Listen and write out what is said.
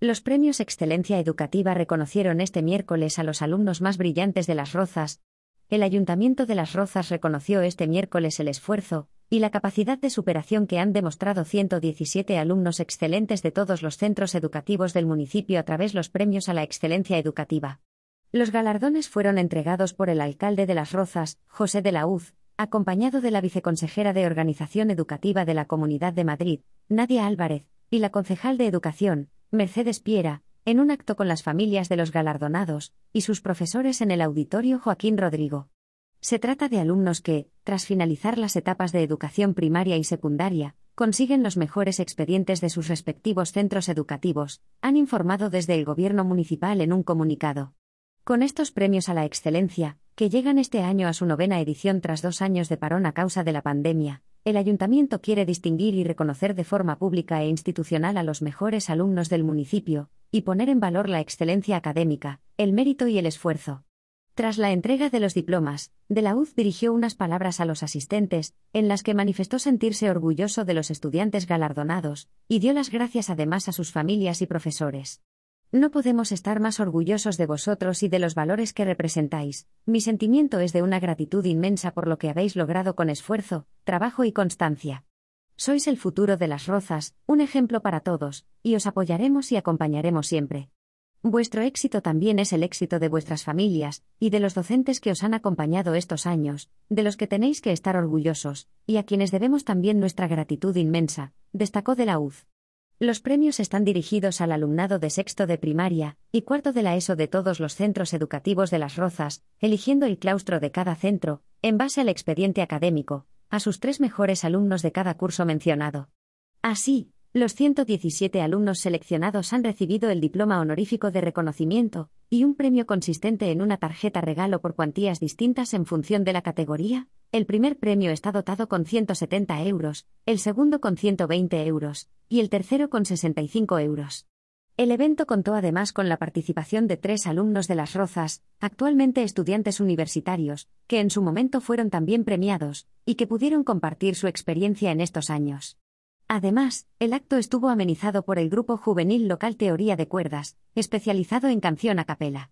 Los premios Excelencia Educativa reconocieron este miércoles a los alumnos más brillantes de Las Rozas. El Ayuntamiento de Las Rozas reconoció este miércoles el esfuerzo y la capacidad de superación que han demostrado 117 alumnos excelentes de todos los centros educativos del municipio a través los premios a la excelencia educativa. Los galardones fueron entregados por el alcalde de Las Rozas, José de la Uz, acompañado de la viceconsejera de Organización Educativa de la Comunidad de Madrid, Nadia Álvarez, y la concejal de Educación, Mercedes Piera, en un acto con las familias de los galardonados y sus profesores en el auditorio Joaquín Rodrigo. Se trata de alumnos que, tras finalizar las etapas de educación primaria y secundaria, consiguen los mejores expedientes de sus respectivos centros educativos, han informado desde el Gobierno municipal en un comunicado. Con estos premios a la excelencia, que llegan este año a su novena edición tras dos años de parón a causa de la pandemia, el ayuntamiento quiere distinguir y reconocer de forma pública e institucional a los mejores alumnos del municipio, y poner en valor la excelencia académica, el mérito y el esfuerzo. Tras la entrega de los diplomas, De la UZ dirigió unas palabras a los asistentes, en las que manifestó sentirse orgulloso de los estudiantes galardonados, y dio las gracias además a sus familias y profesores. No podemos estar más orgullosos de vosotros y de los valores que representáis. Mi sentimiento es de una gratitud inmensa por lo que habéis logrado con esfuerzo, trabajo y constancia. Sois el futuro de las rozas, un ejemplo para todos, y os apoyaremos y acompañaremos siempre. Vuestro éxito también es el éxito de vuestras familias, y de los docentes que os han acompañado estos años, de los que tenéis que estar orgullosos, y a quienes debemos también nuestra gratitud inmensa, destacó de la UZ. Los premios están dirigidos al alumnado de sexto de primaria y cuarto de la ESO de todos los centros educativos de Las Rozas, eligiendo el claustro de cada centro, en base al expediente académico, a sus tres mejores alumnos de cada curso mencionado. Así, los 117 alumnos seleccionados han recibido el diploma honorífico de reconocimiento y un premio consistente en una tarjeta regalo por cuantías distintas en función de la categoría. El primer premio está dotado con 170 euros, el segundo con 120 euros y el tercero con 65 euros. El evento contó además con la participación de tres alumnos de Las Rozas, actualmente estudiantes universitarios, que en su momento fueron también premiados, y que pudieron compartir su experiencia en estos años. Además, el acto estuvo amenizado por el grupo juvenil local Teoría de Cuerdas, especializado en canción a capela.